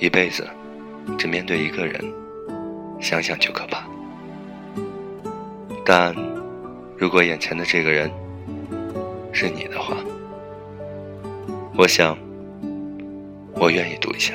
一辈子只面对一个人想想就可怕。但如果眼前的这个人是你的话我想我愿意赌一下。